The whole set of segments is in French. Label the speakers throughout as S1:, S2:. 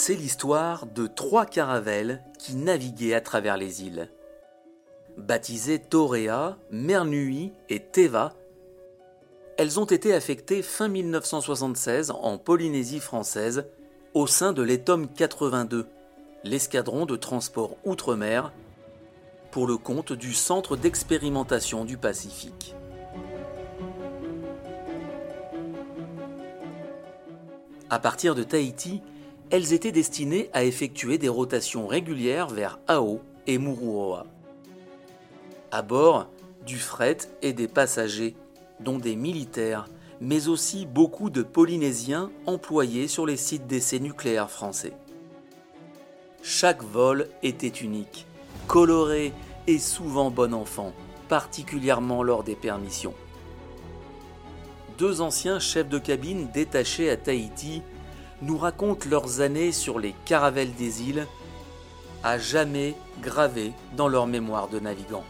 S1: c'est l'histoire de trois caravelles qui naviguaient à travers les îles. Baptisées Toréa, Mernui et Teva, elles ont été affectées fin 1976 en Polynésie française au sein de l'ETOM 82, l'escadron de transport outre-mer, pour le compte du Centre d'expérimentation du Pacifique. À partir de Tahiti, elles étaient destinées à effectuer des rotations régulières vers Ao et Mururoa. À bord, du fret et des passagers, dont des militaires, mais aussi beaucoup de Polynésiens employés sur les sites d'essais nucléaires français. Chaque vol était unique, coloré et souvent bon enfant, particulièrement lors des permissions. Deux anciens chefs de cabine détachés à Tahiti nous racontent leurs années sur les caravelles des îles, à jamais gravées dans leur mémoire de navigants.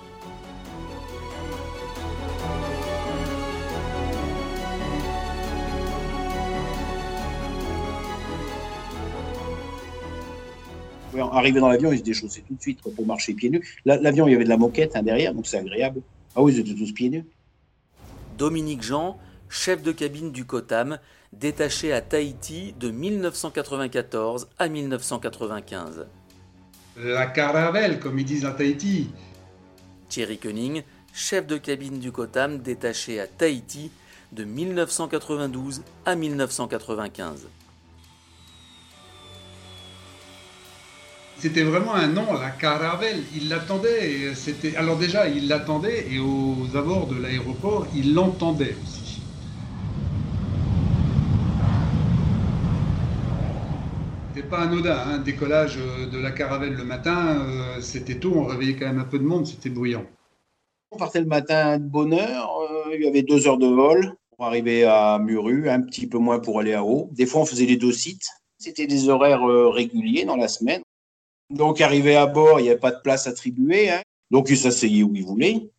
S2: Arrivé dans l'avion, ils se déchaussaient tout de suite pour marcher pieds nus. L'avion, il y avait de la moquette hein, derrière, donc c'est agréable. Ah oui, ils étaient tous pieds nus.
S1: Dominique Jean, chef de cabine du COTAM, détaché à Tahiti de 1994 à 1995.
S3: La caravelle, comme ils disent à Tahiti.
S1: Thierry Koenig, chef de cabine du COTAM, détaché à Tahiti de 1992 à 1995.
S3: C'était vraiment un nom, la caravelle. Il l'attendait. Alors déjà, il l'attendait et aux abords de l'aéroport, il l'entendait aussi. Pas anodin. Hein. décollage euh, de la caravelle le matin, euh, c'était tôt, on réveillait quand même un peu de monde, c'était bruyant.
S2: On partait le matin de bonne heure, euh, il y avait deux heures de vol pour arriver à Muru, un petit peu moins pour aller à Haut. Des fois, on faisait les deux sites. C'était des horaires réguliers dans la semaine. Donc, arrivé à bord, il n'y avait pas de place attribuée. Hein. Donc, ils s'asseyaient où ils voulaient,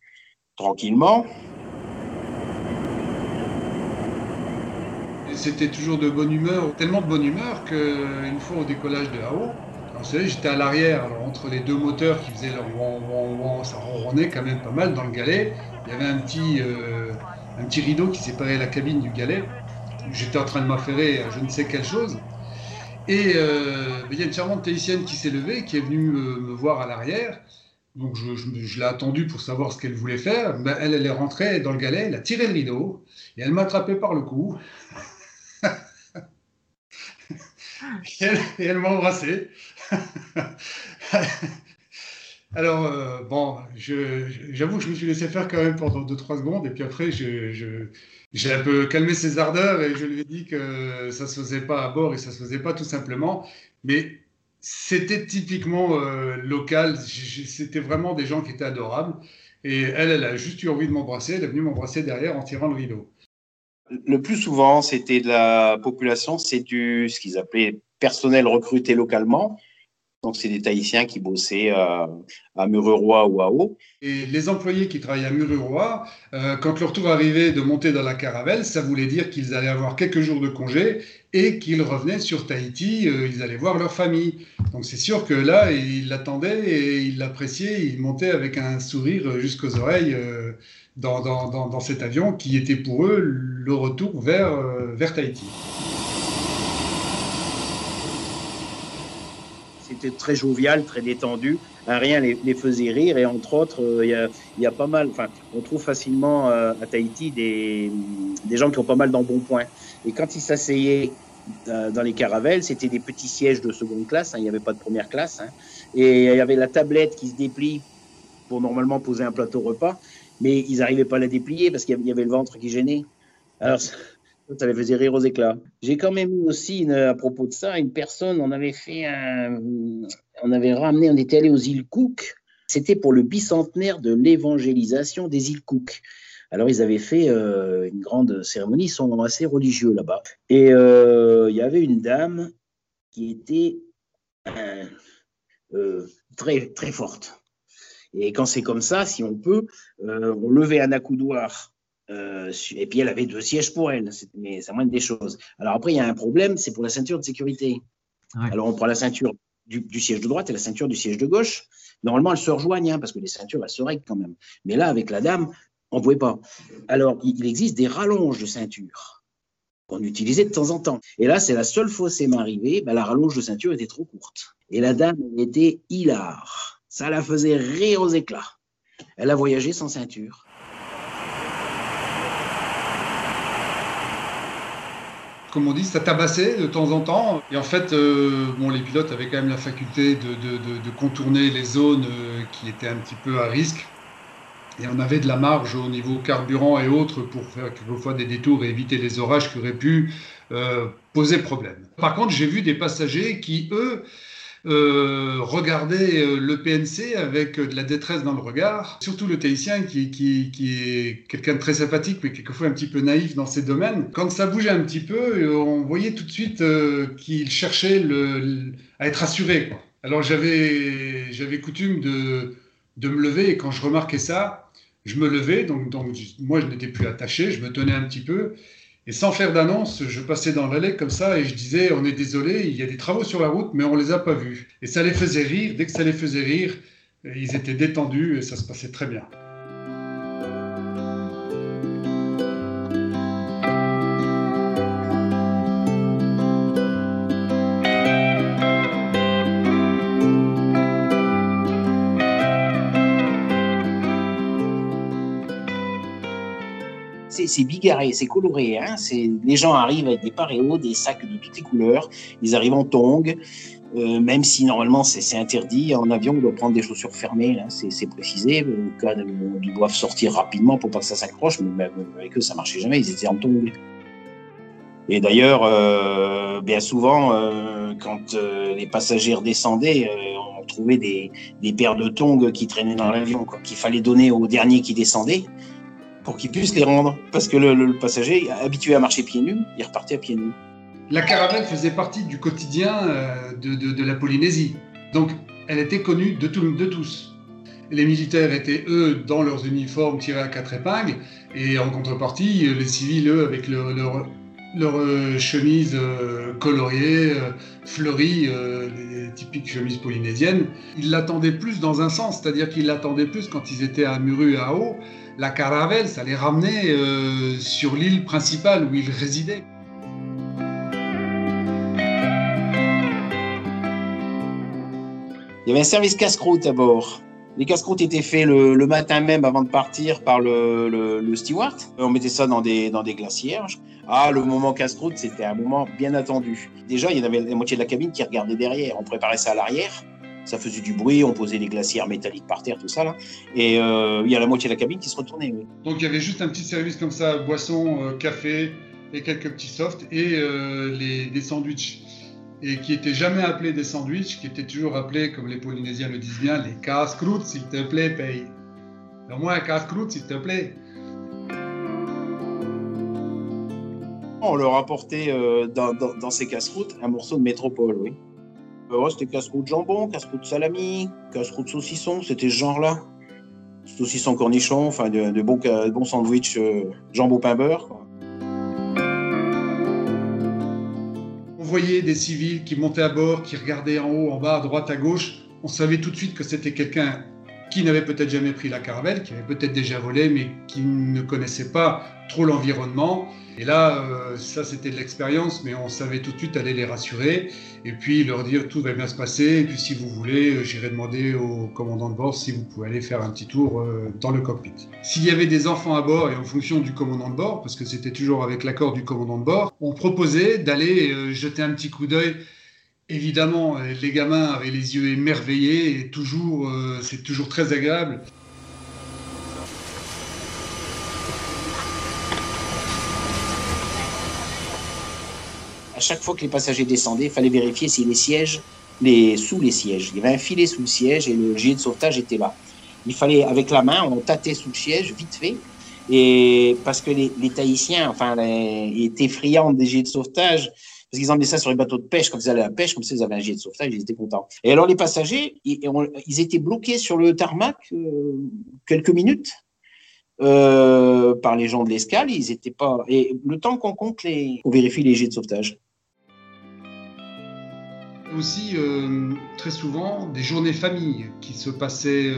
S2: tranquillement.
S3: C'était toujours de bonne humeur, tellement de bonne humeur qu'une fois au décollage de Hao, vous savez, j'étais à l'arrière, entre les deux moteurs qui faisaient leur wang, ça ronronnait quand même pas mal dans le galet. Il y avait un petit, euh, un petit rideau qui séparait la cabine du galet. J'étais en train de m'affairer à je ne sais quelle chose. Et euh, il y a une charmante tahitienne qui s'est levée, qui est venue me, voir à l'arrière. Donc je, je, l'ai attendue pour savoir ce qu'elle voulait faire. Ben, elle, elle est rentrée dans le galet, elle a tiré le rideau et elle m'a attrapé par le cou et elle, m'a embrassé. Alors, euh, bon, j'avoue que je me suis laissé faire quand même pendant 2-3 secondes, et puis après, j'ai un peu calmé ses ardeurs, et je lui ai dit que ça ne se faisait pas à bord, et ça ne se faisait pas tout simplement. Mais c'était typiquement euh, local, c'était vraiment des gens qui étaient adorables. Et elle, elle a juste eu envie de m'embrasser, elle est venue m'embrasser derrière en tirant le rideau
S2: le plus souvent, c'était de la population, c'est du ce qu'ils appelaient personnel recruté localement. Donc, c'est des Tahitiens qui bossaient à, à Mururoa ou à Haut.
S3: Et les employés qui travaillaient à Mururoa, euh, quand leur tour arrivait de monter dans la caravelle, ça voulait dire qu'ils allaient avoir quelques jours de congé et qu'ils revenaient sur Tahiti, euh, ils allaient voir leur famille. Donc, c'est sûr que là, ils l'attendaient et ils l'appréciaient, ils montaient avec un sourire jusqu'aux oreilles. Euh, dans, dans, dans, cet avion qui était pour eux le retour vers, euh, vers Tahiti.
S2: C'était très jovial, très détendu. rien les, les faisait rire et entre autres, euh, il y, y, a, pas mal, enfin, on trouve facilement euh, à Tahiti des, des gens qui ont pas mal d'embonpoint. Et quand ils s'asseyaient dans les caravelles, c'était des petits sièges de seconde classe, hein, il n'y avait pas de première classe. Hein, et il y avait la tablette qui se déplie pour normalement poser un plateau repas mais ils n'arrivaient pas à la déplier parce qu'il y avait le ventre qui gênait. Alors, ça les faisait rire aux éclats. J'ai quand même eu aussi, à propos de ça, une personne, on avait fait un, on avait ramené, on était allé aux îles Cook, c'était pour le bicentenaire de l'évangélisation des îles Cook. Alors, ils avaient fait euh, une grande cérémonie, ils sont assez religieux là-bas. Et euh, il y avait une dame qui était euh, très, très forte. Et quand c'est comme ça, si on peut, on levait un accoudoir. Euh, et puis elle avait deux sièges pour elle, mais c'est moins des choses. Alors après, il y a un problème, c'est pour la ceinture de sécurité. Alors on prend la ceinture du, siège de droite et la ceinture du siège de gauche. Normalement, elles se rejoignent, hein, parce que les ceintures, elles se règlent quand même. Mais là, avec la dame, on ne pouvait pas. Alors, il existe des rallonges de ceinture qu'on utilisait de temps en temps. Et là, c'est la seule fois c'est m'arrivé, ben, la rallonge de ceinture était trop courte. Et la dame était hilar. Ça la faisait rire aux éclats. Elle a voyagé sans ceinture.
S3: Comme on dit, ça tabassait de temps en temps. Et en fait, euh, bon, les pilotes avaient quand même la faculté de, contourner les zones euh, qui étaient un petit peu à risque. Et on avait de la marge au niveau carburant et autres pour faire quelquefois des détours et éviter les orages qui auraient pu euh, poser problème. Par contre, j'ai vu des passagers qui, eux, euh, regarder euh, le PNC avec euh, de la détresse dans le regard, surtout le Tahitien qui, est quelqu'un de très sympathique mais quelquefois un petit peu naïf dans ses domaines. Quand ça bougeait un petit peu, on voyait tout de suite qu'il cherchait à être assuré. Alors j'avais, j'avais coutume de, de me lever et quand je remarquais ça, je me levais, donc, donc moi je n'étais plus attaché, je me tenais un petit peu et sans faire d'annonce, je passais dans l'allée comme ça et je disais on est désolé, il y a des travaux sur la route, mais on les a pas vus. Et ça les faisait rire. Dès que ça les faisait rire, ils étaient détendus et ça se passait très bien.
S2: C'est bigarré, c'est coloré. Hein les gens arrivent avec des paréos, des sacs de toutes les couleurs. Ils arrivent en tongs, euh, même si normalement c'est interdit. En avion, on doit prendre des chaussures fermées, hein, c'est précisé. Cas ils doivent sortir rapidement pour pas que ça s'accroche, mais même avec eux, ça marchait jamais. Ils étaient en tongs. Et d'ailleurs, euh, bien souvent, euh, quand les passagers descendaient, on trouvait des, des, paires de tongs qui traînaient dans l'avion, qu'il fallait donner au dernier qui descendait pour qu'ils puissent les rendre. Parce que le, passager, habitué à marcher pieds nus, il repartait à pieds nus.
S3: La caravelle faisait partie du quotidien euh, de, la Polynésie. Donc, elle était connue de, tous. Les militaires étaient, eux, dans leurs uniformes tirés à quatre épingles, et en contrepartie, les civils, eux, avec leur, leur, leur euh, chemise euh, coloriée, fleurie, les typiques chemises polynésiennes, ils l'attendaient plus dans un sens, c'est-à-dire qu'ils l'attendaient plus quand ils étaient à Muru à Haut, la caravelle, ça les ramenait euh, sur l'île principale où ils résidaient.
S2: Il y avait un service casse-croûte à bord. Les casse-croûtes étaient faits le, matin même avant de partir par le, steward. On mettait ça dans des, dans des glacières. Ah, le moment casse-croûte, c'était un moment bien attendu. Déjà, il y avait la moitié de la cabine qui regardait derrière. On préparait ça à l'arrière ça faisait du bruit, on posait des glacières métalliques par terre, tout ça là. Et euh, il y a la moitié de la cabine qui se retournait.
S3: Donc il y avait juste un petit service comme ça, boisson, euh, café et quelques petits softs et euh, les, des sandwichs. Et qui n'étaient jamais appelés des sandwichs, qui étaient toujours appelés, comme les Polynésiens le disent bien, les casse-croûtes, s'il te plaît, paye. Au moins un casse-croûte, s'il te plaît.
S2: On leur apportait dans, dans, ces casse-croûtes un morceau de métropole, oui. Euh, c'était casse-croûte jambon, casse-croûte salami, casse-croûte saucisson, c'était ce genre-là. Saucisson cornichon, enfin de, bons, bon sandwichs euh, jambon pain beurre.
S3: On voyait des civils qui montaient à bord, qui regardaient en haut, en bas, à droite, à gauche. On savait tout de suite que c'était quelqu'un qui n'avait peut-être jamais pris la caravelle, qui avait peut-être déjà volé, mais qui ne connaissait pas trop l'environnement. Et là, euh, ça c'était de l'expérience, mais on savait tout de suite aller les rassurer et puis leur dire tout va bien se passer. Et puis si vous voulez, euh, j'irai demander au commandant de bord si vous pouvez aller faire un petit tour euh, dans le cockpit. S'il y avait des enfants à bord et en fonction du commandant de bord, parce que c'était toujours avec l'accord du commandant de bord, on proposait d'aller jeter un petit coup d'œil Évidemment, les gamins avaient les yeux émerveillés et toujours, c'est toujours très agréable.
S2: chaque fois que les passagers descendaient, il fallait vérifier si les sièges, les, sous les sièges, il y avait un filet sous le siège et le gilet de sauvetage était là. Il fallait, avec la main, on tâtait sous le siège, vite fait, et parce que les, les Tahitiens, enfin, étaient friands des gilets de sauvetage, parce qu'ils emmenaient ça sur les bateaux de pêche quand ils allaient à la pêche, comme ça ils avaient un gilet de sauvetage, ils étaient contents. Et alors les passagers, ils, étaient bloqués sur le tarmac euh, quelques minutes euh, par les gens de l'escale, ils étaient pas. Et le temps qu'on compte les, on vérifie les gilets de sauvetage.
S3: aussi euh, très souvent des journées famille qui se passaient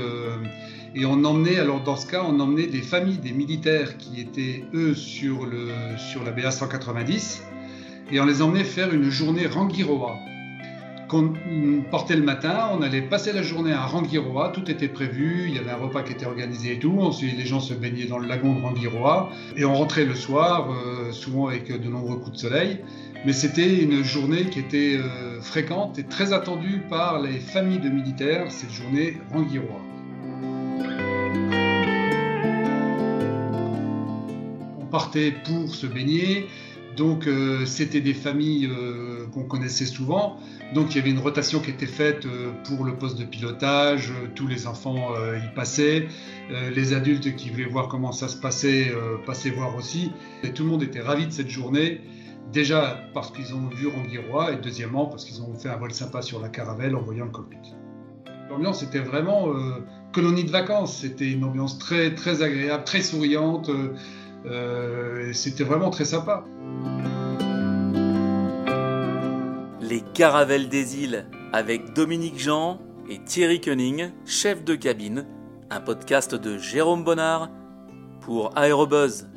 S3: et on emmenait, alors dans ce cas, on emmenait des familles des militaires qui étaient eux sur, le, sur la BA 190 et on les emmenait faire une journée Rangiroa qu'on portait le matin, on allait passer la journée à Rangiroa, tout était prévu, il y avait un repas qui était organisé et tout, ensuite les gens se baignaient dans le lagon de Rangiroa et on rentrait le soir, euh, souvent avec de nombreux coups de soleil. Mais c'était une journée qui était euh, fréquente et très attendue par les familles de militaires, cette journée Rangiroa. On partait pour se baigner, donc euh, c'était des familles euh, qu'on connaissait souvent. Donc il y avait une rotation qui était faite pour le poste de pilotage, tous les enfants y passaient, les adultes qui voulaient voir comment ça se passait passaient voir aussi. Et tout le monde était ravi de cette journée. Déjà parce qu'ils ont vu Rangiroa et deuxièmement parce qu'ils ont fait un vol sympa sur la caravelle en voyant le cockpit. L'ambiance était vraiment euh, colonie de vacances, c'était une ambiance très, très agréable, très souriante, euh, c'était vraiment très sympa.
S1: Les Caravelles des îles avec Dominique Jean et Thierry Koenig, chef de cabine, un podcast de Jérôme Bonnard pour Aérobuzz.